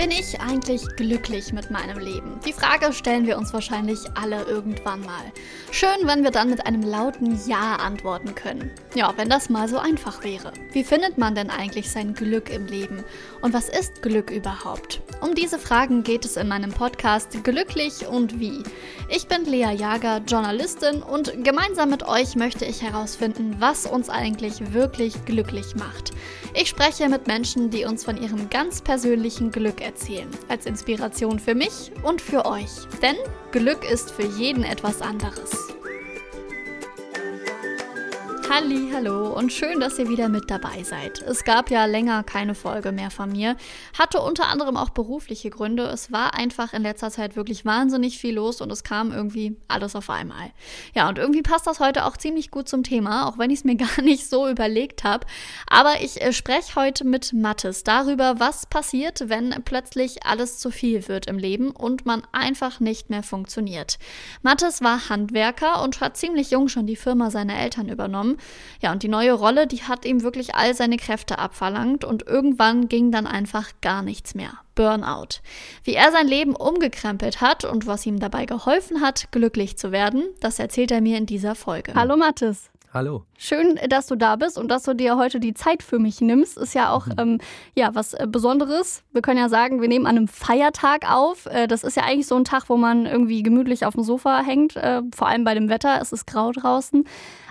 Bin ich eigentlich glücklich mit meinem Leben? Die Frage stellen wir uns wahrscheinlich alle irgendwann mal. Schön, wenn wir dann mit einem lauten Ja antworten können. Ja, wenn das mal so einfach wäre. Wie findet man denn eigentlich sein Glück im Leben? Und was ist Glück überhaupt? Um diese Fragen geht es in meinem Podcast Glücklich und wie. Ich bin Lea Jager, Journalistin und gemeinsam mit euch möchte ich herausfinden, was uns eigentlich wirklich glücklich macht. Ich spreche mit Menschen, die uns von ihrem ganz persönlichen Glück erzählen, als Inspiration für mich und für euch. Denn Glück ist für jeden etwas anderes. Halli, hallo und schön, dass ihr wieder mit dabei seid. Es gab ja länger keine Folge mehr von mir, hatte unter anderem auch berufliche Gründe. Es war einfach in letzter Zeit wirklich wahnsinnig viel los und es kam irgendwie alles auf einmal. Ja, und irgendwie passt das heute auch ziemlich gut zum Thema, auch wenn ich es mir gar nicht so überlegt habe. Aber ich äh, spreche heute mit Mattes darüber, was passiert, wenn plötzlich alles zu viel wird im Leben und man einfach nicht mehr funktioniert. Mattes war Handwerker und hat ziemlich jung schon die Firma seiner Eltern übernommen. Ja, und die neue Rolle, die hat ihm wirklich all seine Kräfte abverlangt und irgendwann ging dann einfach gar nichts mehr. Burnout. Wie er sein Leben umgekrempelt hat und was ihm dabei geholfen hat, glücklich zu werden, das erzählt er mir in dieser Folge. Hallo Mathis. Hallo. Schön, dass du da bist und dass du dir heute die Zeit für mich nimmst. Ist ja auch mhm. ähm, ja, was äh, Besonderes. Wir können ja sagen, wir nehmen an einem Feiertag auf. Äh, das ist ja eigentlich so ein Tag, wo man irgendwie gemütlich auf dem Sofa hängt. Äh, vor allem bei dem Wetter. Es ist grau draußen.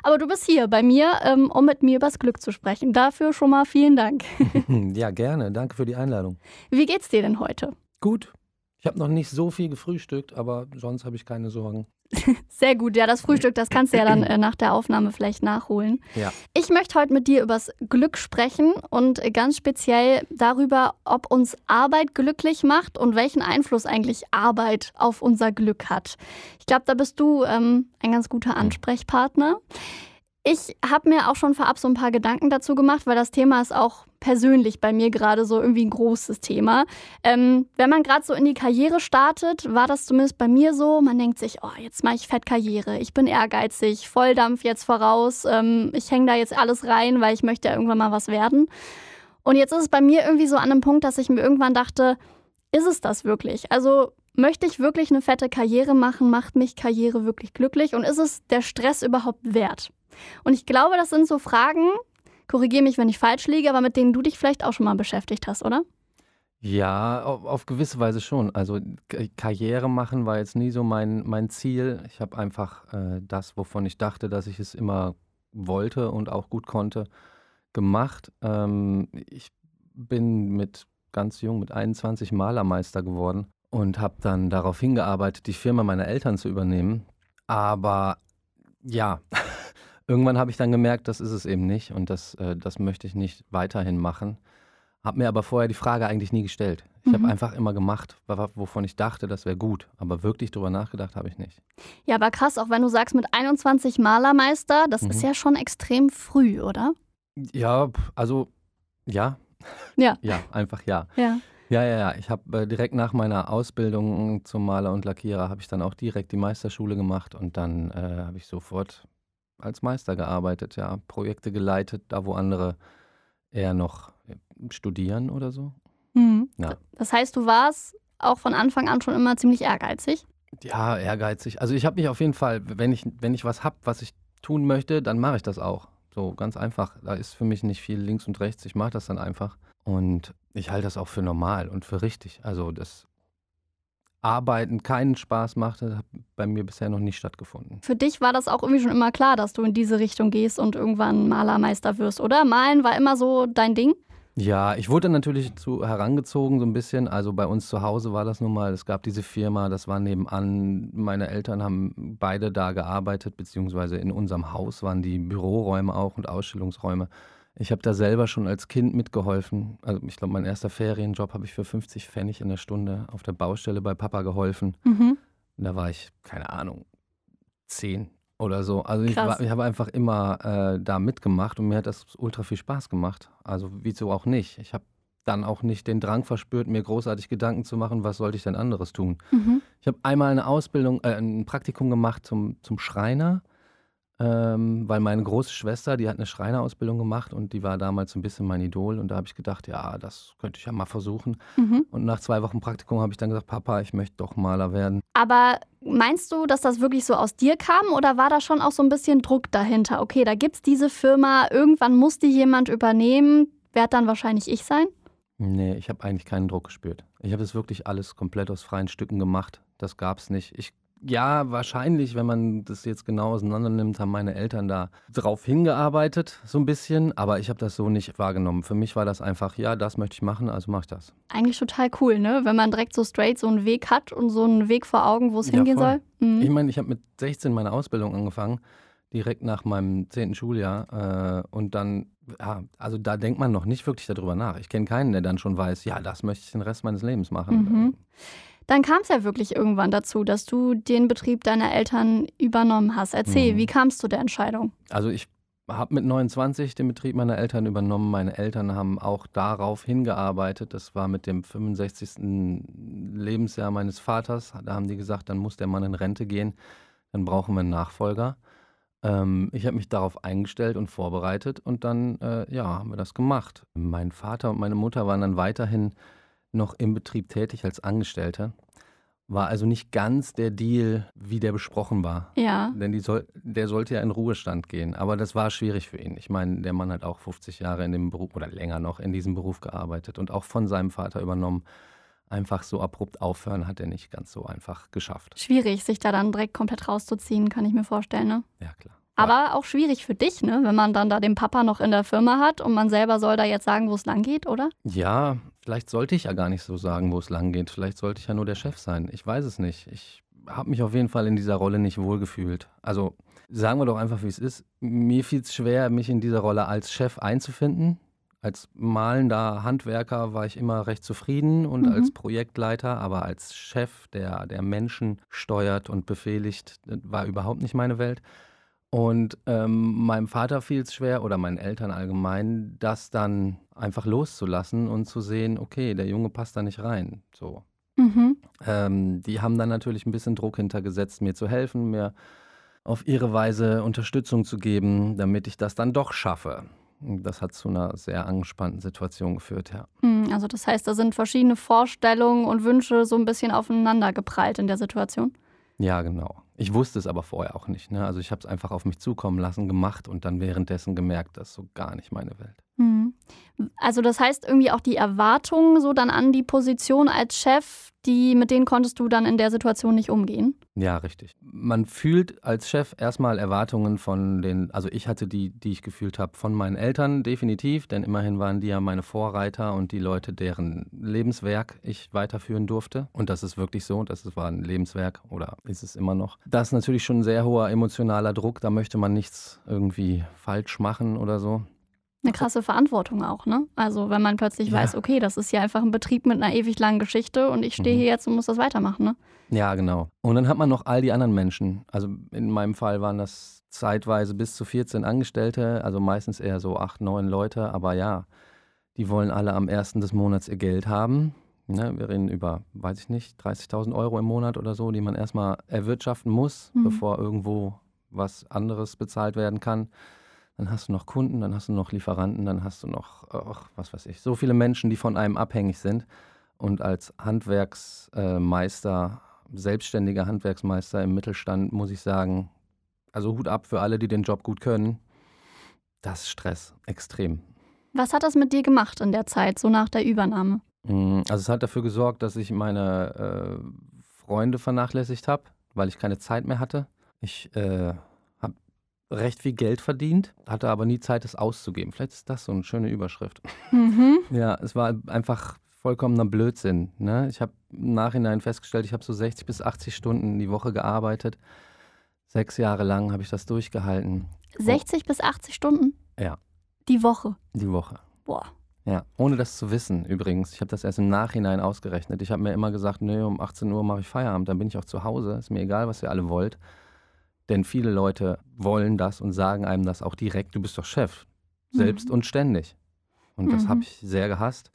Aber du bist hier bei mir, ähm, um mit mir übers Glück zu sprechen. Dafür schon mal vielen Dank. ja, gerne. Danke für die Einladung. Wie geht's dir denn heute? Gut. Ich habe noch nicht so viel gefrühstückt, aber sonst habe ich keine Sorgen. Sehr gut, ja, das Frühstück, das kannst du ja dann äh, nach der Aufnahme vielleicht nachholen. Ja. Ich möchte heute mit dir übers Glück sprechen und ganz speziell darüber, ob uns Arbeit glücklich macht und welchen Einfluss eigentlich Arbeit auf unser Glück hat. Ich glaube, da bist du ähm, ein ganz guter Ansprechpartner. Ich habe mir auch schon vorab so ein paar Gedanken dazu gemacht, weil das Thema ist auch persönlich bei mir gerade so irgendwie ein großes Thema. Ähm, wenn man gerade so in die Karriere startet, war das zumindest bei mir so, man denkt sich, oh, jetzt mache ich fett Karriere, ich bin ehrgeizig, Volldampf jetzt voraus, ähm, ich hänge da jetzt alles rein, weil ich möchte ja irgendwann mal was werden. Und jetzt ist es bei mir irgendwie so an einem Punkt, dass ich mir irgendwann dachte, ist es das wirklich? Also möchte ich wirklich eine fette Karriere machen? Macht mich Karriere wirklich glücklich? Und ist es der Stress überhaupt wert? Und ich glaube, das sind so Fragen, korrigiere mich, wenn ich falsch liege, aber mit denen du dich vielleicht auch schon mal beschäftigt hast, oder? Ja, auf, gewisse Weise schon. Also Karriere machen war jetzt nie so mein, mein Ziel. Ich habe einfach äh, das, wovon ich dachte, dass ich es immer wollte und auch gut konnte, gemacht. Ähm, ich bin mit ganz jung, mit 21 Malermeister geworden und habe dann darauf hingearbeitet, die Firma meiner Eltern zu übernehmen. Aber ja, Irgendwann habe ich dann gemerkt, das ist es eben nicht und das, äh, das möchte ich nicht weiterhin machen. Habe mir aber vorher die Frage eigentlich nie gestellt. Ich mhm. habe einfach immer gemacht, wovon ich dachte, das wäre gut. Aber wirklich drüber nachgedacht habe ich nicht. Ja, aber krass, auch wenn du sagst mit 21 Malermeister, das mhm. ist ja schon extrem früh, oder? Ja, also ja. Ja. ja, einfach ja. Ja. Ja, ja, ja. Ich habe äh, direkt nach meiner Ausbildung zum Maler und Lackierer habe ich dann auch direkt die Meisterschule gemacht und dann äh, habe ich sofort als Meister gearbeitet, ja. Projekte geleitet, da wo andere eher noch äh, studieren oder so. Mhm. Ja. Das heißt, du warst auch von Anfang an schon immer ziemlich ehrgeizig? Ja, ehrgeizig. Also ich habe mich auf jeden Fall, wenn ich, wenn ich was habe, was ich tun möchte, dann mache ich das auch. So ganz einfach. Da ist für mich nicht viel links und rechts. Ich mache das dann einfach. Und ich halte das auch für normal und für richtig. Also das Arbeiten keinen Spaß machte, hat bei mir bisher noch nicht stattgefunden. Für dich war das auch irgendwie schon immer klar, dass du in diese Richtung gehst und irgendwann Malermeister wirst, oder? Malen war immer so dein Ding? Ja, ich wurde natürlich zu herangezogen so ein bisschen. Also bei uns zu Hause war das nun mal, es gab diese Firma, das war nebenan. Meine Eltern haben beide da gearbeitet, beziehungsweise in unserem Haus waren die Büroräume auch und Ausstellungsräume. Ich habe da selber schon als Kind mitgeholfen. Also ich glaube, mein erster Ferienjob habe ich für 50 Pfennig in der Stunde auf der Baustelle bei Papa geholfen. Mhm. Da war ich, keine Ahnung, zehn oder so. Also ich, ich habe einfach immer äh, da mitgemacht und mir hat das ultra viel Spaß gemacht. Also wieso auch nicht. Ich habe dann auch nicht den Drang verspürt, mir großartig Gedanken zu machen, was sollte ich denn anderes tun. Mhm. Ich habe einmal eine Ausbildung, äh, ein Praktikum gemacht zum, zum Schreiner ähm, weil meine große Schwester, die hat eine Schreinerausbildung gemacht und die war damals ein bisschen mein Idol. Und da habe ich gedacht, ja, das könnte ich ja mal versuchen. Mhm. Und nach zwei Wochen Praktikum habe ich dann gesagt, Papa, ich möchte doch Maler werden. Aber meinst du, dass das wirklich so aus dir kam oder war da schon auch so ein bisschen Druck dahinter? Okay, da gibt es diese Firma, irgendwann muss die jemand übernehmen, werd dann wahrscheinlich ich sein? Nee, ich habe eigentlich keinen Druck gespürt. Ich habe das wirklich alles komplett aus freien Stücken gemacht. Das gab es nicht. Ich ja, wahrscheinlich, wenn man das jetzt genau auseinander nimmt, haben meine Eltern da drauf hingearbeitet, so ein bisschen. Aber ich habe das so nicht wahrgenommen. Für mich war das einfach, ja, das möchte ich machen, also mache ich das. Eigentlich total cool, ne? Wenn man direkt so straight so einen Weg hat und so einen Weg vor Augen, wo es Ja, hingehen voll. soll. Mhm. Ich meine, ich habe mit 16 meine Ausbildung angefangen, direkt nach meinem 10. Schuljahr. Äh, und dann, ja, also da denkt man noch nicht wirklich darüber nach. Ich kenne keinen, der dann schon weiß, ja, das möchte ich den Rest meines Lebens machen. Mhm. Dann kam es ja wirklich irgendwann dazu, dass du den Betrieb deiner Eltern übernommen hast. Erzähl, Mhm. wie kamst du der Entscheidung? Also ich habe mit 29 den Betrieb meiner Eltern übernommen. Meine Eltern haben auch darauf hingearbeitet. Das war mit dem 65. Lebensjahr meines Vaters. Da haben die gesagt, dann muss der Mann in Rente gehen. Dann brauchen wir einen Nachfolger. Ähm, ich habe mich darauf eingestellt und vorbereitet und dann äh, ja, haben wir das gemacht. Mein Vater und meine Mutter waren dann weiterhin noch im Betrieb tätig als Angestellte. War also nicht ganz der Deal, wie der besprochen war. Ja. Denn die soll, der sollte ja in Ruhestand gehen. Aber das war schwierig für ihn. Ich meine, der Mann hat auch 50 Jahre in dem Beruf oder länger noch in diesem Beruf gearbeitet und auch von seinem Vater übernommen. Einfach so abrupt aufhören hat er nicht ganz so einfach geschafft. Schwierig, sich da dann direkt komplett rauszuziehen, kann ich mir vorstellen, ne? Ja, klar. Aber auch schwierig für dich, ne? Wenn man dann da den Papa noch in der Firma hat und man selber soll da jetzt sagen, wo es lang geht, oder? Ja, vielleicht sollte ich ja gar nicht so sagen, wo es lang geht. Vielleicht sollte ich ja nur der Chef sein. Ich weiß es nicht. Ich habe mich auf jeden Fall in dieser Rolle nicht wohlgefühlt. Also sagen wir doch einfach, wie es ist. Mir fiel es schwer, mich in dieser Rolle als Chef einzufinden. Als malender Handwerker war ich immer recht zufrieden und Mhm. als Projektleiter, aber als Chef, der, der Menschen steuert und befehligt, war überhaupt nicht meine Welt. Und ähm, meinem Vater fiel es schwer oder meinen Eltern allgemein, das dann einfach loszulassen und zu sehen, okay, der Junge passt da nicht rein. So. Mhm. Ähm, die haben dann natürlich ein bisschen Druck hintergesetzt, mir zu helfen, mir auf ihre Weise Unterstützung zu geben, damit ich das dann doch schaffe. Das hat zu einer sehr angespannten Situation geführt, ja. Hm, Also das heißt, da sind verschiedene Vorstellungen und Wünsche so ein bisschen aufeinander geprallt in der Situation. Ja, genau. Ich wusste es aber vorher auch nicht. Ne? Also ich habe es einfach auf mich zukommen lassen, gemacht und dann währenddessen gemerkt, das ist so gar nicht meine Welt. Hm. Also das heißt irgendwie auch die Erwartungen so dann an die Position als Chef, die mit denen konntest du dann in der Situation nicht umgehen. Ja, richtig. Man fühlt als Chef erstmal Erwartungen von den, also ich hatte die, die ich gefühlt habe, von meinen Eltern definitiv, denn immerhin waren die ja meine Vorreiter und die Leute, deren Lebenswerk ich weiterführen durfte. Und das ist wirklich so, das war ein Lebenswerk oder ist es immer noch. Das ist natürlich schon ein sehr hoher emotionaler Druck, da möchte man nichts irgendwie falsch machen oder so. Eine krasse Verantwortung auch, ne? Also wenn man plötzlich Ja. weiß, okay, das ist ja einfach ein Betrieb mit einer ewig langen Geschichte und ich stehe Mhm. hier jetzt und muss das weitermachen, ne? Ja, genau. Und dann hat man noch all die anderen Menschen. Also in meinem Fall waren das zeitweise bis zu 14 Angestellte, also meistens eher so acht, neun Leute. Aber ja, die wollen alle am ersten des Monats ihr Geld haben. Ne, wir reden über, weiß ich nicht, 30.000 Euro im Monat oder so, die man erstmal erwirtschaften muss, Mhm. bevor irgendwo was anderes bezahlt werden kann. Dann hast du noch Kunden, dann hast du noch Lieferanten, dann hast du noch, ach, was weiß ich, so viele Menschen, die von einem abhängig sind. Und als Handwerksmeister, selbstständiger Handwerksmeister im Mittelstand, muss ich sagen, also Hut ab für alle, die den Job gut können. Das ist Stress, extrem. Was hat das mit dir gemacht in der Zeit, so nach der Übernahme? Mm, Also es hat dafür gesorgt, dass ich meine äh, Freunde vernachlässigt habe, weil ich keine Zeit mehr hatte. Ich äh, recht viel Geld verdient, hatte aber nie Zeit, es auszugeben. Vielleicht ist das so eine schöne Überschrift. Mhm. Ja, es war einfach vollkommener Blödsinn. Ne? Ich habe im Nachhinein festgestellt, ich habe so 60 bis 80 Stunden die Woche gearbeitet. Sechs Jahre lang habe ich das durchgehalten. 60 bis 80 Stunden? Ja. Die Woche. Die Woche. Boah. Ja, ohne das zu wissen übrigens. Ich habe das erst im Nachhinein ausgerechnet. Ich habe mir immer gesagt, nö, um 18 Uhr mache ich Feierabend, dann bin ich auch zu Hause. Ist mir egal, was ihr alle wollt. Denn viele Leute wollen das und sagen einem das auch direkt, du bist doch Chef. Selbst Mhm. und ständig. Und das Mhm. habe ich sehr gehasst.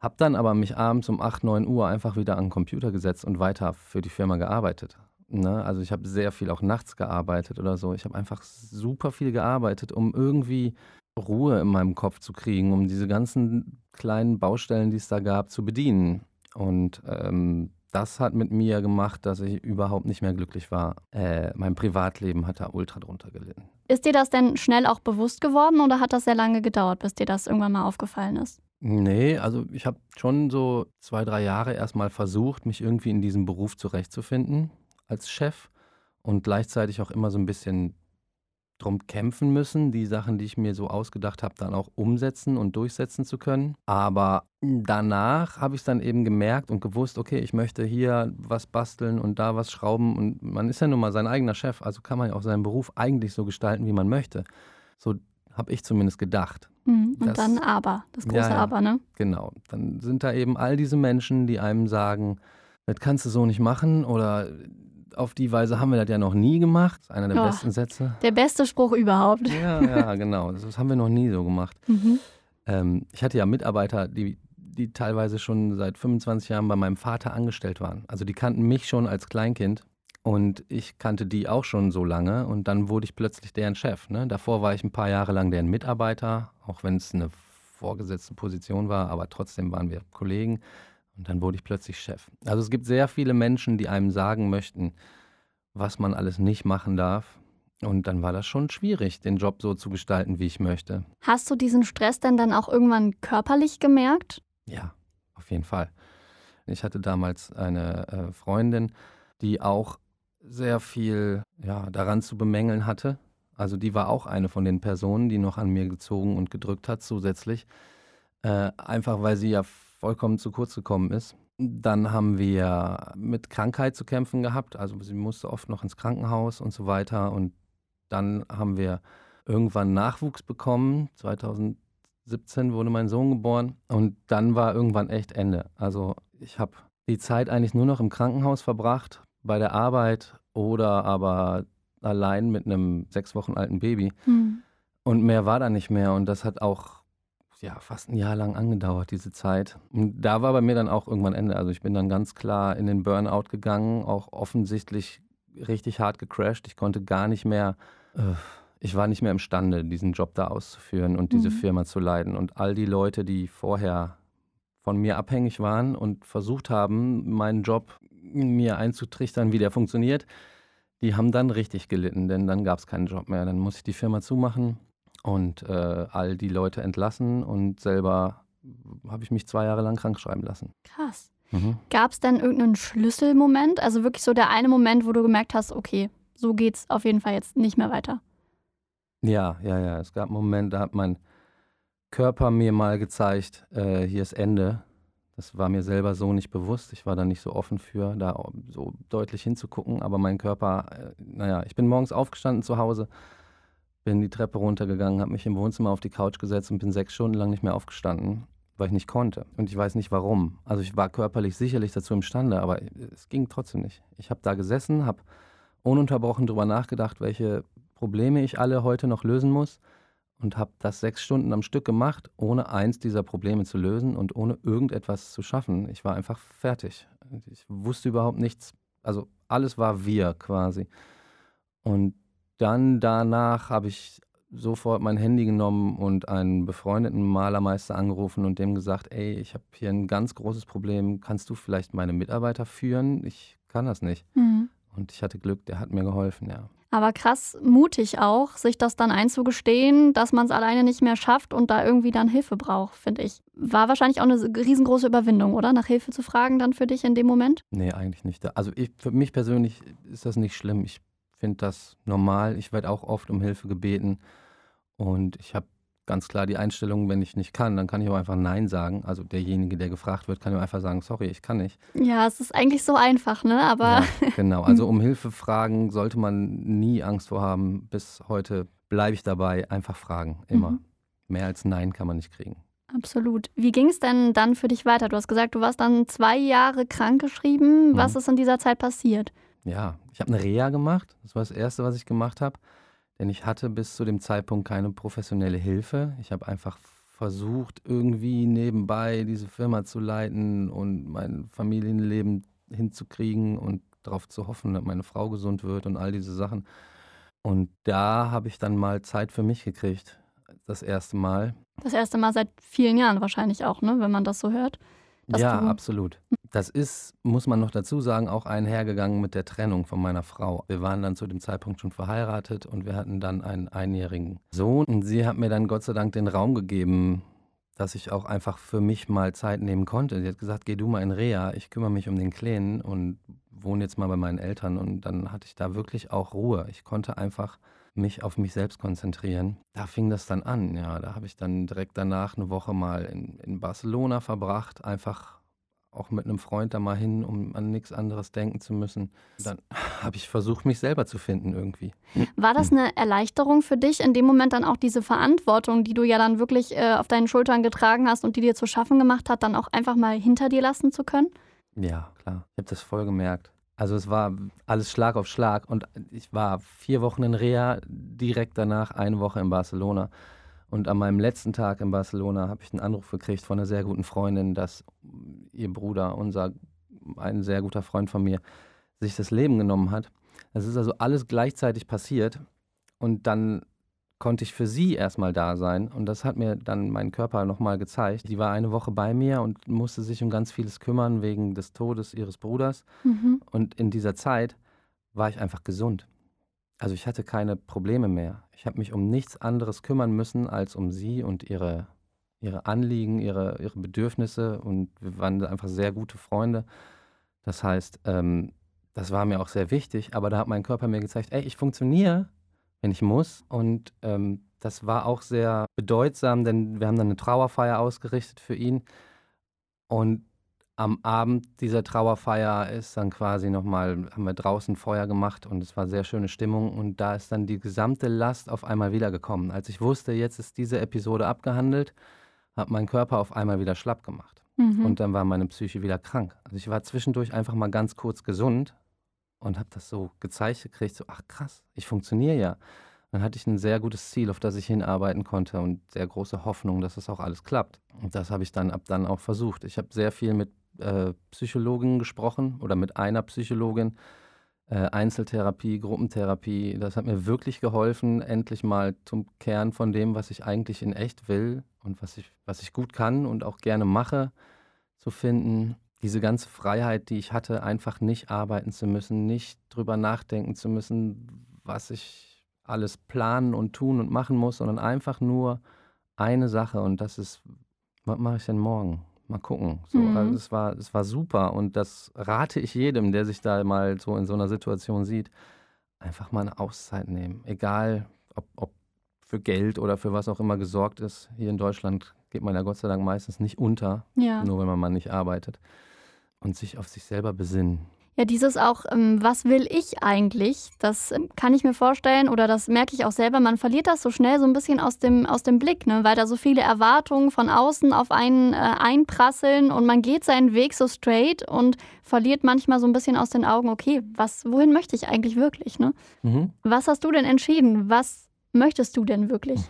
Hab dann aber mich abends um 8, 9 Uhr einfach wieder an den Computer gesetzt und weiter für die Firma gearbeitet. Ne? Also ich habe sehr viel auch nachts gearbeitet oder so. Ich habe einfach super viel gearbeitet, um irgendwie Ruhe in meinem Kopf zu kriegen, um diese ganzen kleinen Baustellen, die es da gab, zu bedienen. Und ähm, das hat mit mir gemacht, dass ich überhaupt nicht mehr glücklich war. Äh, mein Privatleben hat da ultra drunter gelitten. Ist dir das denn schnell auch bewusst geworden oder hat das sehr lange gedauert, bis dir das irgendwann mal aufgefallen ist? Nee, also ich habe schon so zwei, drei Jahre erstmal versucht, mich irgendwie in diesem Beruf zurechtzufinden als Chef und gleichzeitig auch immer so ein bisschen drum kämpfen müssen, die Sachen, die ich mir so ausgedacht habe, dann auch umsetzen und durchsetzen zu können. Aber danach habe ich es dann eben gemerkt und gewusst, okay, ich möchte hier was basteln und da was schrauben. Und man ist ja nun mal sein eigener Chef, also kann man ja auch seinen Beruf eigentlich so gestalten, wie man möchte. So habe ich zumindest gedacht. Mhm. Und das, dann aber, das große ja, Aber, ne? Genau. Dann sind da eben all diese Menschen, die einem sagen, das kannst du so nicht machen oder auf die Weise haben wir das ja noch nie gemacht. Das ist einer der oh, besten Sätze. Der beste Spruch überhaupt. Ja, ja, genau. Das haben wir noch nie so gemacht. Mhm. Ähm, ich hatte ja Mitarbeiter, die, die teilweise schon seit 25 Jahren bei meinem Vater angestellt waren. Also die kannten mich schon als Kleinkind und ich kannte die auch schon so lange und dann wurde ich plötzlich deren Chef. Ne? Davor war ich ein paar Jahre lang deren Mitarbeiter, auch wenn es eine vorgesetzte Position war, aber trotzdem waren wir Kollegen. Und dann wurde ich plötzlich Chef. Also es gibt sehr viele Menschen, die einem sagen möchten, was man alles nicht machen darf. Und dann war das schon schwierig, den Job so zu gestalten, wie ich möchte. Hast du diesen Stress denn dann auch irgendwann körperlich gemerkt? Ja, auf jeden Fall. Ich hatte damals eine äh, Freundin, die auch sehr viel ja, daran zu bemängeln hatte. Also die war auch eine von den Personen, die noch an mir gezogen und gedrückt hat zusätzlich. Äh, einfach weil sie ja vollkommen zu kurz gekommen ist. Dann haben wir mit Krankheit zu kämpfen gehabt. Also sie musste oft noch ins Krankenhaus und so weiter. Und dann haben wir irgendwann Nachwuchs bekommen. 2017 wurde mein Sohn geboren. Und dann war irgendwann echt Ende. Also ich habe die Zeit eigentlich nur noch im Krankenhaus verbracht, bei der Arbeit oder aber allein mit einem sechs Wochen alten Baby. Mhm. Und mehr war da nicht mehr. Und das hat auch ja, fast ein Jahr lang angedauert, diese Zeit. Und da war bei mir dann auch irgendwann Ende. Also ich bin dann ganz klar in den Burnout gegangen, auch offensichtlich richtig hart gecrashed. Ich konnte gar nicht mehr, äh, ich war nicht mehr imstande, diesen Job da auszuführen und diese mhm. Firma zu leiten. Und all die Leute, die vorher von mir abhängig waren und versucht haben, meinen Job mir einzutrichtern, wie der funktioniert, die haben dann richtig gelitten, denn dann gab es keinen Job mehr. Dann musste ich die Firma zumachen und äh, all die Leute entlassen und selber habe ich mich zwei Jahre lang krank schreiben lassen. Krass. Mhm. Gab es denn irgendeinen Schlüsselmoment? Also wirklich so der eine Moment, wo du gemerkt hast, okay, so geht's auf jeden Fall jetzt nicht mehr weiter. Ja, ja, ja. Es gab einen Moment, da hat mein Körper mir mal gezeigt, äh, hier ist Ende. Das war mir selber so nicht bewusst. Ich war da nicht so offen für, da so deutlich hinzugucken. Aber mein Körper, äh, naja, ich bin morgens aufgestanden zu Hause bin die Treppe runtergegangen, habe mich im Wohnzimmer auf die Couch gesetzt und bin sechs Stunden lang nicht mehr aufgestanden, weil ich nicht konnte. Und ich weiß nicht warum. Also ich war körperlich sicherlich dazu imstande, aber es ging trotzdem nicht. Ich habe da gesessen, habe ununterbrochen darüber nachgedacht, welche Probleme ich alle heute noch lösen muss und habe das sechs Stunden am Stück gemacht, ohne eins dieser Probleme zu lösen und ohne irgendetwas zu schaffen. Ich war einfach fertig. Ich wusste überhaupt nichts. Also alles war wir quasi. Und dann danach habe ich sofort mein Handy genommen und einen befreundeten Malermeister angerufen und dem gesagt, ey, ich habe hier ein ganz großes Problem, kannst du vielleicht meine Mitarbeiter führen? Ich kann das nicht. Mhm. Und ich hatte Glück, der hat mir geholfen, ja. Aber krass mutig auch, sich das dann einzugestehen, dass man es alleine nicht mehr schafft und da irgendwie dann Hilfe braucht, finde ich. War wahrscheinlich auch eine riesengroße Überwindung, oder? Nach Hilfe zu fragen dann für dich in dem Moment? Nee, eigentlich nicht. Also ich, für mich persönlich ist das nicht schlimm. Ich finde das normal. Ich werde auch oft um Hilfe gebeten und ich habe ganz klar die Einstellung, wenn ich nicht kann, dann kann ich auch einfach Nein sagen. Also derjenige, der gefragt wird, kann ja einfach sagen, sorry, ich kann nicht. Ja, es ist eigentlich so einfach, ne? Aber ja, genau. Also um Hilfe fragen sollte man nie Angst vor haben. Bis heute bleibe ich dabei, einfach fragen, immer. Mhm. Mehr als Nein kann man nicht kriegen. Absolut. Wie ging es denn dann für dich weiter? Du hast gesagt, du warst dann zwei Jahre krankgeschrieben. Mhm. Was ist in dieser Zeit passiert? Ja, ich habe eine Reha gemacht. Das war das Erste, was ich gemacht habe. Denn ich hatte bis zu dem Zeitpunkt keine professionelle Hilfe. Ich habe einfach versucht, irgendwie nebenbei diese Firma zu leiten und mein Familienleben hinzukriegen und darauf zu hoffen, dass meine Frau gesund wird und all diese Sachen. Und da habe ich dann mal Zeit für mich gekriegt. Das erste Mal. Das erste Mal seit vielen Jahren wahrscheinlich auch, ne, wenn man das so hört. Ja, absolut. Das ist, muss man noch dazu sagen, auch einhergegangen mit der Trennung von meiner Frau. Wir waren dann zu dem Zeitpunkt schon verheiratet und wir hatten dann einen einjährigen Sohn. Und sie hat mir dann Gott sei Dank den Raum gegeben, dass ich auch einfach für mich mal Zeit nehmen konnte. Sie hat gesagt, geh du mal in Reha, ich kümmere mich um den Kleinen und wohne jetzt mal bei meinen Eltern. Und dann hatte ich da wirklich auch Ruhe. Ich konnte einfach mich auf mich selbst konzentrieren. Da fing das dann an, ja. Da habe ich dann direkt danach eine Woche mal in, in Barcelona verbracht, einfach auch mit einem Freund da mal hin, um an nichts anderes denken zu müssen. Dann habe ich versucht, mich selber zu finden irgendwie. War das eine Erleichterung für dich, in dem Moment dann auch diese Verantwortung, die du ja dann wirklich äh, auf deinen Schultern getragen hast und die dir zu schaffen gemacht hat, dann auch einfach mal hinter dir lassen zu können? Ja, klar. Ich habe das voll gemerkt. Also es war alles Schlag auf Schlag und ich war vier Wochen in Reha, direkt danach eine Woche in Barcelona. Und an meinem letzten Tag in Barcelona habe ich einen Anruf gekriegt von einer sehr guten Freundin, dass ihr Bruder, unser, ein sehr guter Freund von mir, sich das Leben genommen hat. Es ist also alles gleichzeitig passiert. Und dann konnte ich für sie erstmal da sein. Und das hat mir dann mein Körper nochmal gezeigt. Die war eine Woche bei mir und musste sich um ganz vieles kümmern wegen des Todes ihres Bruders. Mhm. Und in dieser Zeit war ich einfach gesund. Also ich hatte keine Probleme mehr. Ich habe mich um nichts anderes kümmern müssen als um sie und ihre, ihre Anliegen, ihre, ihre Bedürfnisse. Und wir waren einfach sehr gute Freunde. Das heißt, ähm, das war mir auch sehr wichtig. Aber da hat mein Körper mir gezeigt, ey, ich funktioniere, wenn ich muss. Und ähm, das war auch sehr bedeutsam, denn wir haben dann eine Trauerfeier ausgerichtet für ihn. Und am Abend dieser Trauerfeier ist dann quasi nochmal, haben wir draußen Feuer gemacht und es war sehr schöne Stimmung und da ist dann die gesamte Last auf einmal wiedergekommen. Als ich wusste, jetzt ist diese Episode abgehandelt, hat mein Körper auf einmal wieder schlapp gemacht. Mhm. Und dann war meine Psyche wieder krank. Also ich war zwischendurch einfach mal ganz kurz gesund und habe das so gezeigt gekriegt, so, ach krass, ich funktioniere ja. Dann hatte ich ein sehr gutes Ziel, auf das ich hinarbeiten konnte und sehr große Hoffnung, dass es auch alles klappt. Und das habe ich dann ab dann auch versucht. Ich habe sehr viel mit äh, Psychologen gesprochen oder mit einer Psychologin. Äh, Einzeltherapie, Gruppentherapie, das hat mir wirklich geholfen, endlich mal zum Kern von dem, was ich eigentlich in echt will und was ich, was ich gut kann und auch gerne mache, zu finden. Diese ganze Freiheit, die ich hatte, einfach nicht arbeiten zu müssen, nicht drüber nachdenken zu müssen, was ich alles planen und tun und machen muss, sondern einfach nur eine Sache und das ist, was mache ich denn morgen? Mal gucken. So, mhm. also es war, es war super und das rate ich jedem, der sich da mal so in so einer Situation sieht, einfach mal eine Auszeit nehmen. Egal, ob, ob für Geld oder für was auch immer gesorgt ist. Hier in Deutschland geht man ja Gott sei Dank meistens nicht unter, ja. nur wenn man mal nicht arbeitet. Und sich auf sich selber besinnen. Ja, dieses auch, ähm, was will ich eigentlich, das ähm, kann ich mir vorstellen oder das merke ich auch selber, man verliert das so schnell so ein bisschen aus dem, aus dem Blick, ne? weil da so viele Erwartungen von außen auf einen äh, einprasseln und man geht seinen Weg so straight und verliert manchmal so ein bisschen aus den Augen, okay, was, wohin möchte ich eigentlich wirklich? Ne? Mhm. Was hast du denn entschieden? Was möchtest du denn wirklich?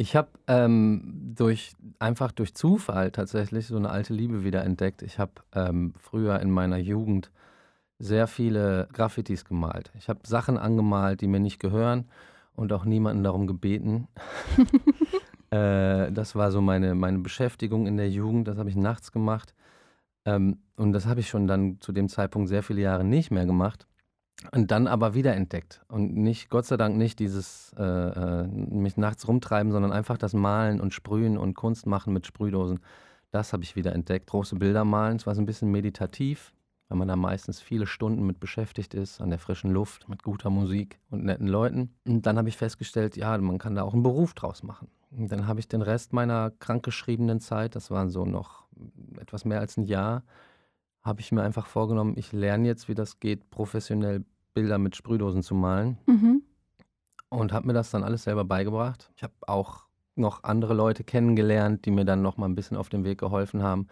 Ich habe ähm, durch einfach durch Zufall tatsächlich so eine alte Liebe wieder entdeckt. Ich habe ähm, früher in meiner Jugend sehr viele Graffitis gemalt. Ich habe Sachen angemalt, die mir nicht gehören und auch niemanden darum gebeten. äh, das war so meine, meine Beschäftigung in der Jugend, das habe ich nachts gemacht. Ähm, und das habe ich schon dann zu dem Zeitpunkt sehr viele Jahre nicht mehr gemacht. Und dann aber wiederentdeckt. Und nicht, Gott sei Dank nicht dieses äh, äh, mich nachts rumtreiben, sondern einfach das Malen und Sprühen und Kunst machen mit Sprühdosen. Das habe ich wiederentdeckt. Große Bilder malen. Es war so ein bisschen meditativ weil man da meistens viele Stunden mit beschäftigt ist, an der frischen Luft, mit guter Musik und netten Leuten. Und dann habe ich festgestellt, ja, man kann da auch einen Beruf draus machen. Und dann habe ich den Rest meiner krankgeschriebenen Zeit, das waren so noch etwas mehr als ein Jahr, habe ich mir einfach vorgenommen, ich lerne jetzt, wie das geht, professionell Bilder mit Sprühdosen zu malen. Mhm. Und habe mir das dann alles selber beigebracht. Ich habe auch noch andere Leute kennengelernt, die mir dann noch mal ein bisschen auf dem Weg geholfen haben.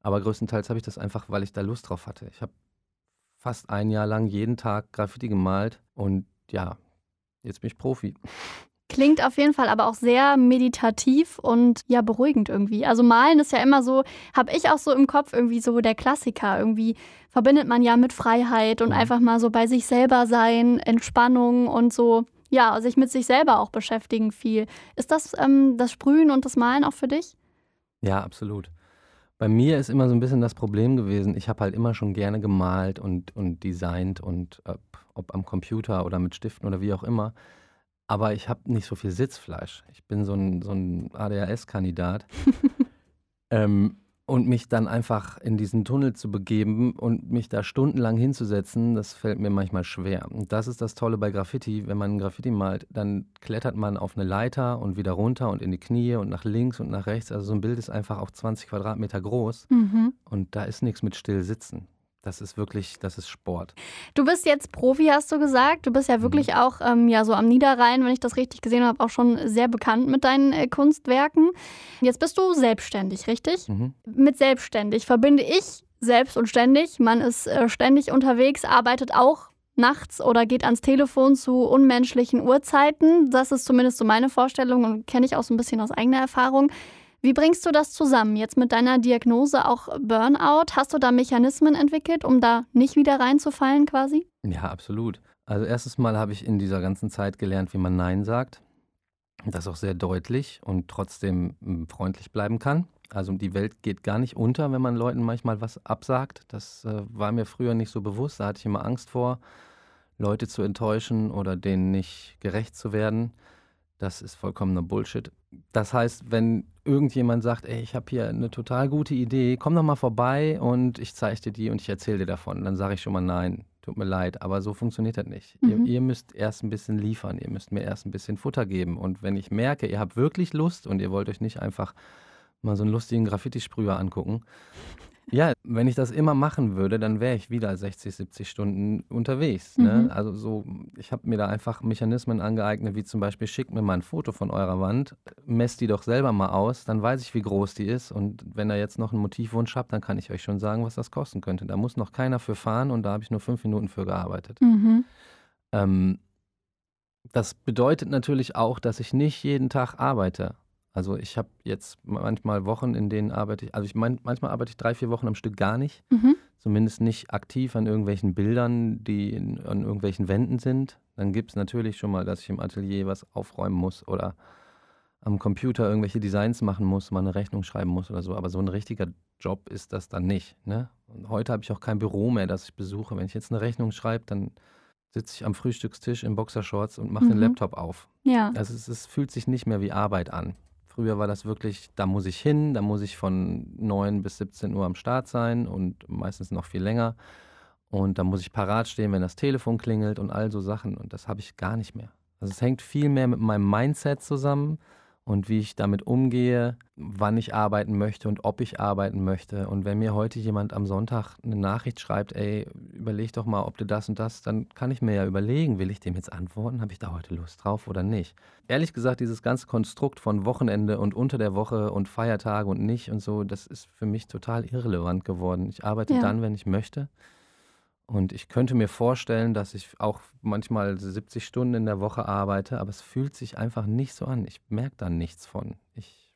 Aber größtenteils habe ich das einfach, weil ich da Lust drauf hatte. Ich habe fast ein Jahr lang jeden Tag Graffiti gemalt und ja, jetzt bin ich Profi. Klingt auf jeden Fall aber auch sehr meditativ und ja beruhigend irgendwie. Also malen ist ja immer so, habe ich auch so im Kopf irgendwie so der Klassiker. Irgendwie verbindet man ja mit Freiheit und mhm. einfach mal so bei sich selber sein, Entspannung und so, ja, sich mit sich selber auch beschäftigen viel. Ist das ähm, das Sprühen und das Malen auch für dich? Ja, absolut. Bei mir ist immer so ein bisschen das Problem gewesen, ich habe halt immer schon gerne gemalt und, und designt und ob, ob am Computer oder mit Stiften oder wie auch immer. Aber ich habe nicht so viel Sitzfleisch. Ich bin so ein, so ein ADHS-Kandidat. ähm, und mich dann einfach in diesen Tunnel zu begeben und mich da stundenlang hinzusetzen, das fällt mir manchmal schwer. Und das ist das Tolle bei Graffiti. Wenn man Graffiti malt, dann klettert man auf eine Leiter und wieder runter und in die Knie und nach links und nach rechts. Also so ein Bild ist einfach auch 20 Quadratmeter groß. Mhm. Und da ist nichts mit still sitzen. Das ist wirklich, das ist Sport. Du bist jetzt Profi, hast du gesagt. Du bist ja wirklich mhm. auch ähm, ja, so am Niederrhein, wenn ich das richtig gesehen habe, auch schon sehr bekannt mit deinen äh, Kunstwerken. Jetzt bist du selbstständig, richtig? Mhm. Mit selbstständig verbinde ich selbst und ständig. Man ist äh, ständig unterwegs, arbeitet auch nachts oder geht ans Telefon zu unmenschlichen Uhrzeiten. Das ist zumindest so meine Vorstellung und kenne ich auch so ein bisschen aus eigener Erfahrung. Wie bringst du das zusammen? Jetzt mit deiner Diagnose auch Burnout. Hast du da Mechanismen entwickelt, um da nicht wieder reinzufallen quasi? Ja, absolut. Also erstes Mal habe ich in dieser ganzen Zeit gelernt, wie man Nein sagt. Das auch sehr deutlich und trotzdem hm, freundlich bleiben kann. Also die Welt geht gar nicht unter, wenn man Leuten manchmal was absagt. Das äh, war mir früher nicht so bewusst. Da hatte ich immer Angst vor, Leute zu enttäuschen oder denen nicht gerecht zu werden. Das ist vollkommener Bullshit. Das heißt, wenn irgendjemand sagt, ey, ich habe hier eine total gute Idee, komm doch mal vorbei und ich zeige dir die und ich erzähle dir davon, dann sage ich schon mal nein, tut mir leid, aber so funktioniert das nicht. Mhm. Ihr, ihr, müsst erst ein bisschen liefern, ihr müsst mir erst ein bisschen Futter geben und wenn ich merke, ihr habt wirklich Lust und ihr wollt euch nicht einfach mal so einen lustigen Graffiti-Sprüher angucken, ja, wenn ich das immer machen würde, dann wäre ich wieder 60, 70 Stunden unterwegs. Ne? Mhm. Also so, ich habe mir da einfach Mechanismen angeeignet, wie zum Beispiel, schickt mir mal ein Foto von eurer Wand, messt die doch selber mal aus, dann weiß ich, wie groß die ist. Und wenn ihr jetzt noch einen Motivwunsch habt, dann kann ich euch schon sagen, was das kosten könnte. Da muss noch keiner für fahren und da habe ich nur fünf Minuten für gearbeitet. Mhm. Ähm, das bedeutet natürlich auch, dass ich nicht jeden Tag arbeite. Also ich habe jetzt manchmal Wochen, in denen arbeite ich, also ich mein, manchmal arbeite ich drei, vier Wochen am Stück gar nicht. Mhm. Zumindest nicht aktiv an irgendwelchen Bildern, die in, an irgendwelchen Wänden sind. Dann gibt es natürlich schon mal, dass ich im Atelier was aufräumen muss oder am Computer irgendwelche Designs machen muss, mal eine Rechnung schreiben muss oder so. Aber so ein richtiger Job ist das dann nicht. Ne? Und heute habe ich auch kein Büro mehr, das ich besuche. Wenn ich jetzt eine Rechnung schreibe, dann sitze ich am Frühstückstisch in Boxershorts und mache mhm. den Laptop auf. Ja. Also es, es fühlt sich nicht mehr wie Arbeit an. Früher war das wirklich, da muss ich hin, da muss ich von 9 bis 17 Uhr am Start sein und meistens noch viel länger. Und da muss ich parat stehen, wenn das Telefon klingelt und all so Sachen. Und das habe ich gar nicht mehr. Also es hängt viel mehr mit meinem Mindset zusammen und wie ich damit umgehe, wann ich arbeiten möchte und ob ich arbeiten möchte. Und wenn mir heute jemand am Sonntag eine Nachricht schreibt, ey, überleg doch mal, ob du das und das, dann kann ich mir ja überlegen, will ich dem jetzt antworten? Habe ich da heute Lust drauf oder nicht? Ehrlich gesagt, dieses ganze Konstrukt von Wochenende und unter der Woche und Feiertage und nicht und so, das ist für mich total irrelevant geworden. Ich arbeite ja. dann, wenn ich möchte. Und ich könnte mir vorstellen, dass ich auch manchmal 70 Stunden in der Woche arbeite, aber es fühlt sich einfach nicht so an. Ich merke da nichts von.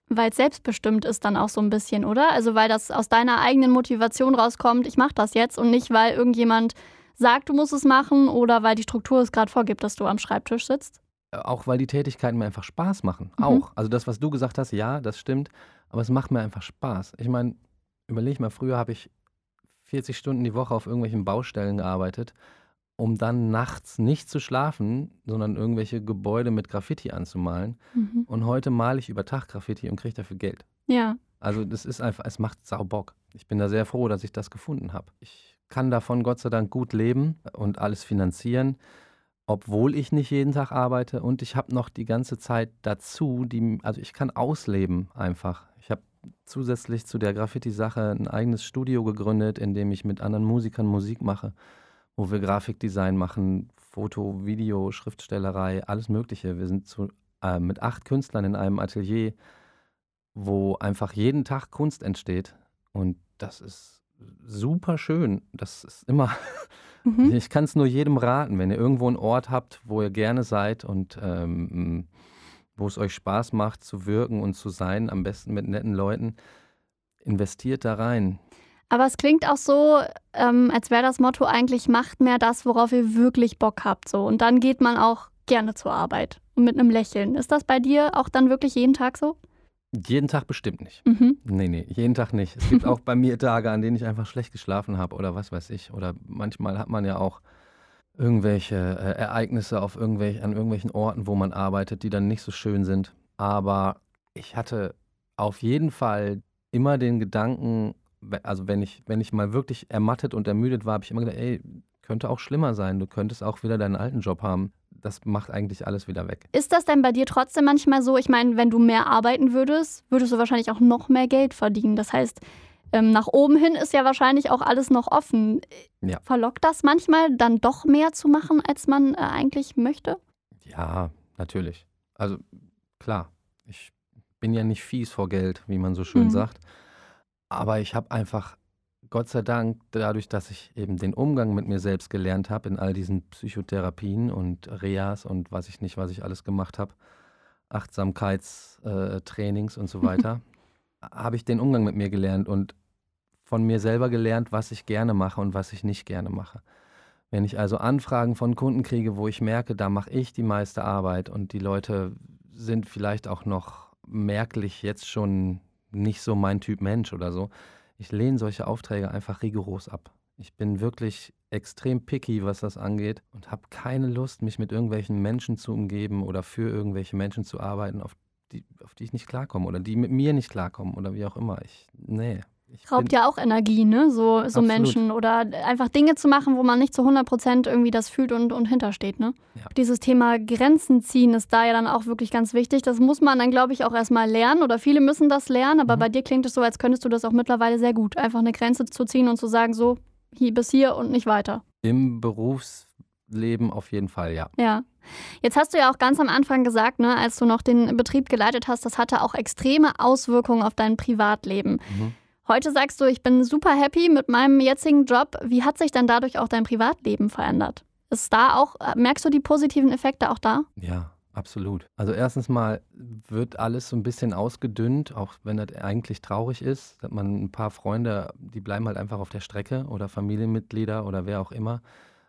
weil es selbstbestimmt ist dann auch so ein bisschen, oder? Also weil das aus deiner eigenen Motivation rauskommt, ich mache das jetzt und nicht, weil irgendjemand sagt, du musst es machen oder weil die Struktur es gerade vorgibt, dass du am Schreibtisch sitzt? Äh, auch weil die Tätigkeiten mir einfach Spaß machen. Mhm. Auch. Also das, was du gesagt hast, ja, das stimmt, aber es macht mir einfach Spaß. Ich meine, überleg mal, früher habe ich 40 Stunden die Woche auf irgendwelchen Baustellen gearbeitet, um dann nachts nicht zu schlafen, sondern irgendwelche Gebäude mit Graffiti anzumalen. Mhm. Und heute male ich über Tag Graffiti und kriege dafür Geld. Ja. Also das ist einfach, es macht sau Bock. Ich bin da sehr froh, dass ich das gefunden habe. Ich kann davon Gott sei Dank gut leben und alles finanzieren, obwohl ich nicht jeden Tag arbeite. Und ich habe noch die ganze Zeit dazu, die, also ich kann ausleben einfach. Ich habe zusätzlich zu der Graffiti-Sache ein eigenes Studio gegründet, in dem ich mit anderen Musikern Musik mache, wo wir Grafikdesign machen, Foto, Video, Schriftstellerei, alles Mögliche. Wir sind zu, äh, mit acht Künstlern in einem Atelier, wo einfach jeden Tag Kunst entsteht. Und das ist super schön. Das ist immer. Mhm. Ich kann es nur jedem raten, wenn ihr irgendwo einen Ort habt, wo ihr gerne seid und ähm, wo es euch Spaß macht zu wirken und zu sein, am besten mit netten Leuten. Investiert da rein. Aber es klingt auch so, ähm, als wäre das Motto eigentlich, macht mehr das, worauf ihr wirklich Bock habt. So. Und dann geht man auch gerne zur Arbeit und mit einem Lächeln. Ist das bei dir auch dann wirklich jeden Tag so? Jeden Tag bestimmt nicht. Mhm. Nee, nee, jeden Tag nicht. Es gibt auch bei mir Tage, an denen ich einfach schlecht geschlafen habe oder was weiß ich. Oder manchmal hat man ja auch irgendwelche äh, Ereignisse auf irgendwelch, an irgendwelchen Orten, wo man arbeitet, die dann nicht so schön sind. Aber ich hatte auf jeden Fall immer den Gedanken, also wenn ich, wenn ich mal wirklich ermattet und ermüdet war, habe ich immer gedacht, ey, könnte auch schlimmer sein. Du könntest auch wieder deinen alten Job haben. Das macht eigentlich alles wieder weg. Ist das denn bei dir trotzdem manchmal so? Ich meine, wenn du mehr arbeiten würdest, würdest du wahrscheinlich auch noch mehr Geld verdienen. Das heißt, ähm, nach oben hin ist ja wahrscheinlich auch alles noch offen. Ja. Verlockt das manchmal dann doch mehr zu machen, als man äh, eigentlich möchte? Ja, natürlich. Also klar, ich bin ja nicht fies vor Geld, wie man so schön mhm. sagt. Aber ich habe einfach, Gott sei Dank, dadurch, dass ich eben den Umgang mit mir selbst gelernt habe in all diesen Psychotherapien und Reas und was ich nicht, was ich alles gemacht habe, Achtsamkeitstrainings äh, und so weiter, habe ich den Umgang mit mir gelernt und von mir selber gelernt, was ich gerne mache und was ich nicht gerne mache. Wenn ich also Anfragen von Kunden kriege, wo ich merke, da mache ich die meiste Arbeit und die Leute sind vielleicht auch noch merklich jetzt schon nicht so mein Typ Mensch oder so. Ich lehne solche Aufträge einfach rigoros ab. Ich bin wirklich extrem picky, was das angeht und habe keine Lust, mich mit irgendwelchen Menschen zu umgeben oder für irgendwelche Menschen zu arbeiten, auf die, auf die ich nicht klarkomme oder die mit mir nicht klarkommen oder wie auch immer. Ich, nee, ich Raubt ja auch Energie, ne? So, so Menschen oder einfach Dinge zu machen, wo man nicht zu 100 Prozent irgendwie das fühlt und, und hintersteht, ne? Ja. Dieses Thema Grenzen ziehen ist da ja dann auch wirklich ganz wichtig. Das muss man dann, glaube ich, auch erstmal lernen oder viele müssen das lernen, aber mhm. bei dir klingt es so, als könntest du das auch mittlerweile sehr gut. Einfach eine Grenze zu ziehen und zu sagen, so, hier bis hier und nicht weiter. Im Berufsleben auf jeden Fall, ja. Ja. Jetzt hast du ja auch ganz am Anfang gesagt, ne, als du noch den Betrieb geleitet hast, das hatte auch extreme Auswirkungen auf dein Privatleben. Mhm. Heute sagst du, ich bin super happy mit meinem jetzigen Job. Wie hat sich dann dadurch auch dein Privatleben verändert? Ist da auch, merkst du die positiven Effekte auch da? Ja, absolut. Also erstens mal wird alles so ein bisschen ausgedünnt, auch wenn das eigentlich traurig ist. Dass man ein paar Freunde, die bleiben halt einfach auf der Strecke oder Familienmitglieder oder wer auch immer.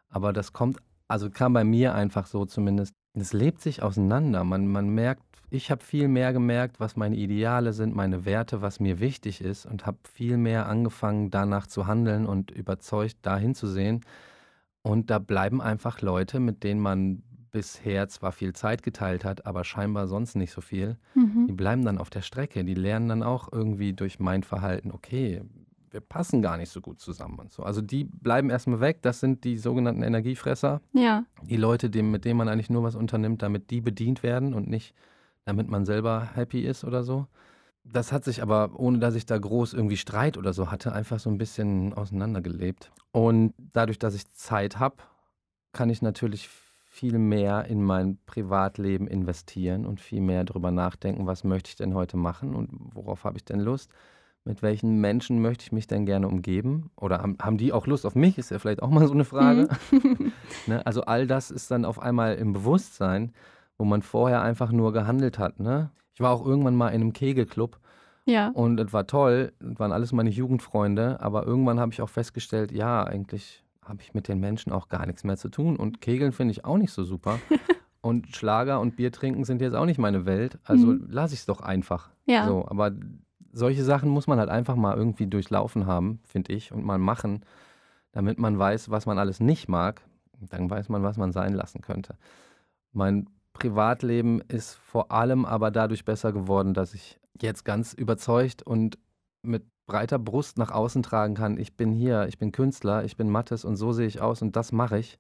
Aber das kommt, also kam bei mir einfach so zumindest. Es lebt sich auseinander. Man, man merkt ich habe viel mehr gemerkt, was meine Ideale sind, meine Werte, was mir wichtig ist und habe viel mehr angefangen, danach zu handeln und überzeugt dahin zu sehen. Und da bleiben einfach Leute, mit denen man bisher zwar viel Zeit geteilt hat, aber scheinbar sonst nicht so viel. Mhm. Die bleiben dann auf der Strecke. Die lernen dann auch irgendwie durch mein Verhalten, okay, wir passen gar nicht so gut zusammen und so. Also die bleiben erstmal weg. Das sind die sogenannten Energiefresser. Ja. Die Leute, mit denen man eigentlich nur was unternimmt, damit die bedient werden und nicht damit man selber happy ist oder so. Das hat sich aber, ohne dass ich da groß irgendwie Streit oder so hatte, einfach so ein bisschen auseinandergelebt. Und dadurch, dass ich Zeit habe, kann ich natürlich viel mehr in mein Privatleben investieren und viel mehr darüber nachdenken, was möchte ich denn heute machen und worauf habe ich denn Lust. Mit welchen Menschen möchte ich mich denn gerne umgeben? Oder haben, haben die auch Lust auf mich? Ist ja vielleicht auch mal so eine Frage. Mhm. ne? Also all das ist dann auf einmal im Bewusstsein wo man vorher einfach nur gehandelt hat. Ne? Ich war auch irgendwann mal in einem Kegelclub. Ja. Und es war toll, das waren alles meine Jugendfreunde, aber irgendwann habe ich auch festgestellt, ja, eigentlich habe ich mit den Menschen auch gar nichts mehr zu tun. Und Kegeln finde ich auch nicht so super. und Schlager und Bier trinken sind jetzt auch nicht meine Welt. Also mhm. lasse ich es doch einfach. Ja. So, aber solche Sachen muss man halt einfach mal irgendwie durchlaufen haben, finde ich, und mal machen, damit man weiß, was man alles nicht mag. Dann weiß man, was man sein lassen könnte. Mein Privatleben ist vor allem aber dadurch besser geworden, dass ich jetzt ganz überzeugt und mit breiter Brust nach außen tragen kann, ich bin hier, ich bin Künstler, ich bin Mattes und so sehe ich aus und das mache ich.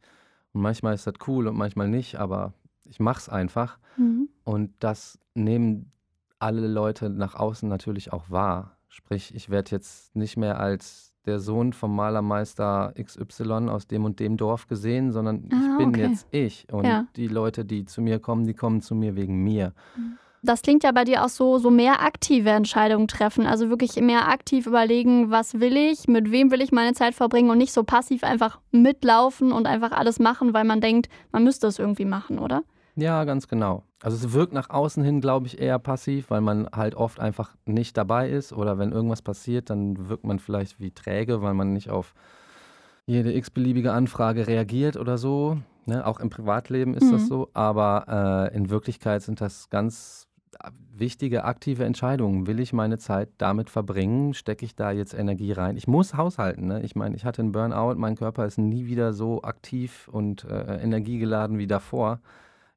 Und manchmal ist das cool und manchmal nicht, aber ich mache es einfach. Mhm. Und das nehmen alle Leute nach außen natürlich auch wahr. Sprich, ich werde jetzt nicht mehr als der Sohn vom Malermeister XY aus dem und dem Dorf gesehen, sondern ah, ich bin okay. jetzt ich. Und ja. die Leute, die zu mir kommen, die kommen zu mir wegen mir. Das klingt ja bei dir auch so, so mehr aktive Entscheidungen treffen. Also wirklich mehr aktiv überlegen, was will ich, mit wem will ich meine Zeit verbringen und nicht so passiv einfach mitlaufen und einfach alles machen, weil man denkt, man müsste es irgendwie machen, oder? Ja, ganz genau. Also es wirkt nach außen hin, glaube ich, eher passiv, weil man halt oft einfach nicht dabei ist oder wenn irgendwas passiert, dann wirkt man vielleicht wie träge, weil man nicht auf jede x-beliebige Anfrage reagiert oder so. Ne? Auch im Privatleben ist mhm. das so, aber äh, in Wirklichkeit sind das ganz wichtige aktive Entscheidungen. Will ich meine Zeit damit verbringen? Stecke ich da jetzt Energie rein? Ich muss haushalten. Ne? Ich meine, ich hatte einen Burnout, mein Körper ist nie wieder so aktiv und äh, energiegeladen wie davor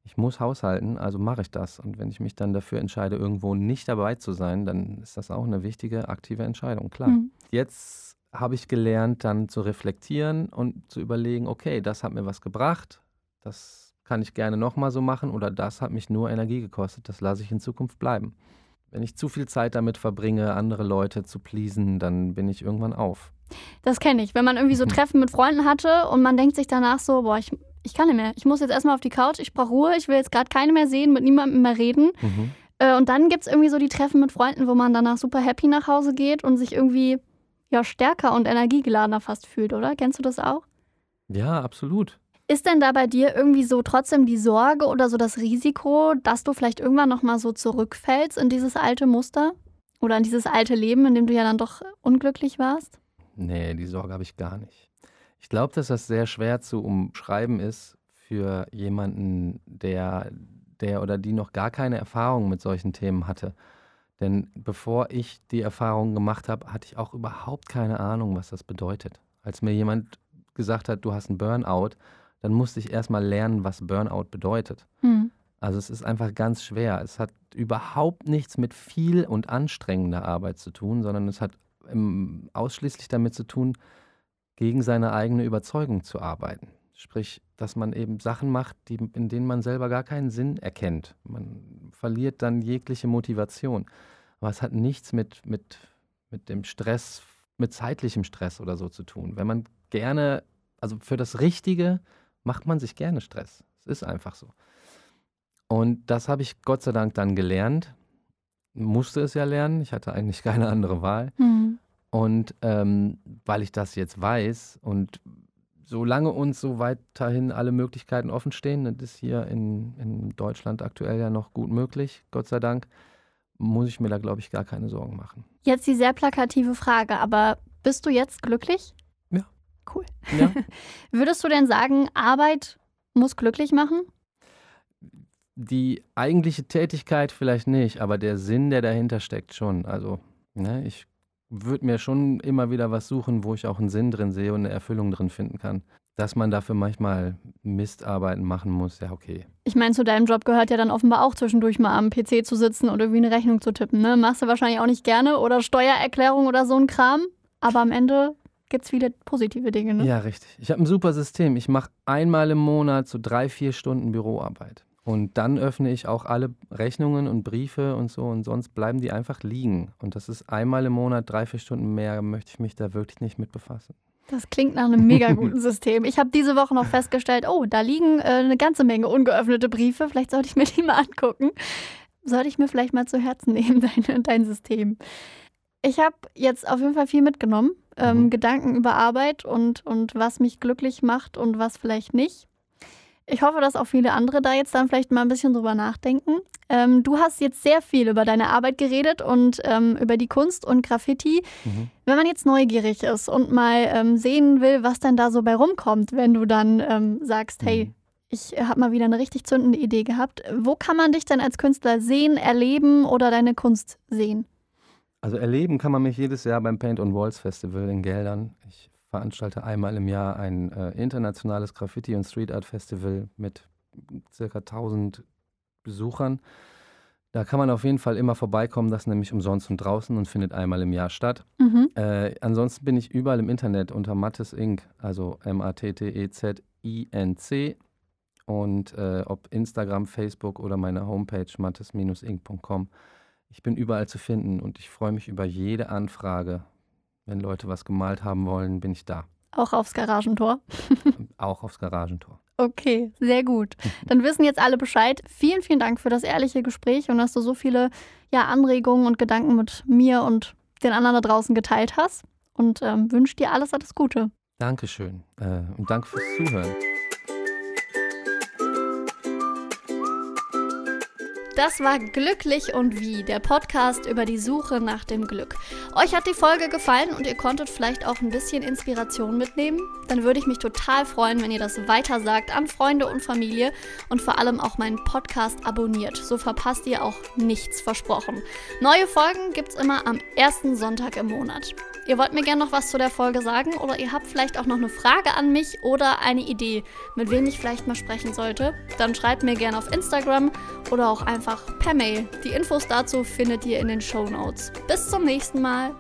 ich muss haushalten, also mache ich das. Und wenn ich mich dann dafür entscheide, irgendwo nicht dabei zu sein, dann ist das auch eine wichtige, aktive Entscheidung, klar. Mhm. Jetzt habe ich gelernt, dann zu reflektieren und zu überlegen, okay, das hat mir was gebracht, das kann ich gerne nochmal so machen oder das hat mich nur Energie gekostet, das lasse ich in Zukunft bleiben. Wenn ich zu viel Zeit damit verbringe, andere Leute zu pleasen, dann bin ich irgendwann auf. Das kenne ich. Wenn man irgendwie so Treffen mit Freunden hatte und man denkt sich danach so, boah, ich ich kann nicht mehr. Ich muss jetzt erstmal auf die Couch, ich brauche Ruhe, ich will jetzt gerade keine mehr sehen, mit niemandem mehr reden. Mhm. Äh, und dann gibt es irgendwie so die Treffen mit Freunden, wo man danach super happy nach Hause geht und sich irgendwie ja stärker und energiegeladener fast fühlt, oder? Kennst du das auch? Ja, absolut. Ist denn da bei dir irgendwie so trotzdem die Sorge oder so das Risiko, dass du vielleicht irgendwann nochmal so zurückfällst in dieses alte Muster? Oder in dieses alte Leben, in dem du ja dann doch unglücklich warst? Nee, die Sorge habe ich gar nicht. Ich glaube, dass das sehr schwer zu umschreiben ist für jemanden, der, der oder die noch gar keine Erfahrung mit solchen Themen hatte. Denn bevor ich die Erfahrung gemacht habe, hatte ich auch überhaupt keine Ahnung, was das bedeutet. Als mir jemand gesagt hat, du hast einen Burnout, dann musste ich erstmal lernen, was Burnout bedeutet. Mhm. Also es ist einfach ganz schwer. Es hat überhaupt nichts mit viel und anstrengender Arbeit zu tun, sondern es hat ausschließlich damit zu tun, gegen seine eigene Überzeugung zu arbeiten. Sprich, dass man eben Sachen macht, die, in denen man selber gar keinen Sinn erkennt. Man verliert dann jegliche Motivation. Aber es hat nichts mit, mit, mit dem Stress, mit zeitlichem Stress oder so zu tun. Wenn man gerne, also für das Richtige macht man sich gerne Stress. Es ist einfach so. Und das habe ich Gott sei Dank dann gelernt. Musste es ja lernen. Ich hatte eigentlich keine andere Wahl. Mhm. Und ähm, weil ich das jetzt weiß und solange uns so weiterhin alle Möglichkeiten offen stehen, das ist hier in, in Deutschland aktuell ja noch gut möglich, Gott sei Dank, muss ich mir da, glaube ich, gar keine Sorgen machen. Jetzt die sehr plakative Frage, aber bist du jetzt glücklich? Ja. Cool. Ja. Würdest du denn sagen, Arbeit muss glücklich machen? Die eigentliche Tätigkeit vielleicht nicht, aber der Sinn, der dahinter steckt, schon. Also, ne, ich würde mir schon immer wieder was suchen, wo ich auch einen Sinn drin sehe und eine Erfüllung drin finden kann. Dass man dafür manchmal Mistarbeiten machen muss, ja, okay. Ich meine, zu deinem Job gehört ja dann offenbar auch zwischendurch mal am PC zu sitzen und irgendwie eine Rechnung zu tippen. Ne? Machst du wahrscheinlich auch nicht gerne oder Steuererklärung oder so ein Kram. Aber am Ende gibt es viele positive Dinge. Ne? Ja, richtig. Ich habe ein super System. Ich mache einmal im Monat so drei, vier Stunden Büroarbeit. Und dann öffne ich auch alle Rechnungen und Briefe und so und sonst bleiben die einfach liegen. Und das ist einmal im Monat drei, vier Stunden mehr, möchte ich mich da wirklich nicht mit befassen. Das klingt nach einem mega guten System. Ich habe diese Woche noch festgestellt, oh, da liegen äh, eine ganze Menge ungeöffnete Briefe. Vielleicht sollte ich mir die mal angucken. Sollte ich mir vielleicht mal zu Herzen nehmen, dein, dein System. Ich habe jetzt auf jeden Fall viel mitgenommen. Ähm, mhm. Gedanken über Arbeit und, und was mich glücklich macht und was vielleicht nicht. Ich hoffe, dass auch viele andere da jetzt dann vielleicht mal ein bisschen drüber nachdenken. Ähm, du hast jetzt sehr viel über deine Arbeit geredet und ähm, über die Kunst und Graffiti. Mhm. Wenn man jetzt neugierig ist und mal ähm, sehen will, was denn da so bei rumkommt, wenn du dann ähm, sagst, hey, mhm. ich habe mal wieder eine richtig zündende Idee gehabt, wo kann man dich denn als Künstler sehen, erleben oder deine Kunst sehen? Also erleben kann man mich jedes Jahr beim Paint on Walls Festival in Geldern. Ich veranstalte einmal im Jahr ein äh, internationales Graffiti- und Street Art Festival mit circa 1000 Besuchern. Da kann man auf jeden Fall immer vorbeikommen, das nämlich umsonst und draußen und findet einmal im Jahr statt. Mhm. Äh, ansonsten bin ich überall im Internet unter Mattes Inc., also M-A-T-T-E-Z-I-N-C. Und äh, ob Instagram, Facebook oder meine Homepage mattes-inc.com. Ich bin überall zu finden und ich freue mich über jede Anfrage, wenn Leute was gemalt haben wollen, bin ich da. Auch aufs Garagentor? Auch aufs Garagentor. Okay, sehr gut. Dann wissen jetzt alle Bescheid. Vielen, vielen Dank für das ehrliche Gespräch und dass du so viele ja, Anregungen und Gedanken mit mir und den anderen da draußen geteilt hast. Und ähm, wünsche dir alles, alles Gute. Dankeschön äh, und danke fürs Zuhören. Das war Glücklich und Wie, der Podcast über die Suche nach dem Glück. Euch hat die Folge gefallen und ihr konntet vielleicht auch ein bisschen Inspiration mitnehmen? Dann würde ich mich total freuen, wenn ihr das weitersagt an Freunde und Familie und vor allem auch meinen Podcast abonniert. So verpasst ihr auch nichts versprochen. Neue Folgen gibt es immer am ersten Sonntag im Monat. Ihr wollt mir gerne noch was zu der Folge sagen oder ihr habt vielleicht auch noch eine Frage an mich oder eine Idee, mit wem ich vielleicht mal sprechen sollte, dann schreibt mir gerne auf Instagram oder auch einfach per Mail. Die Infos dazu findet ihr in den Show Notes. Bis zum nächsten Mal.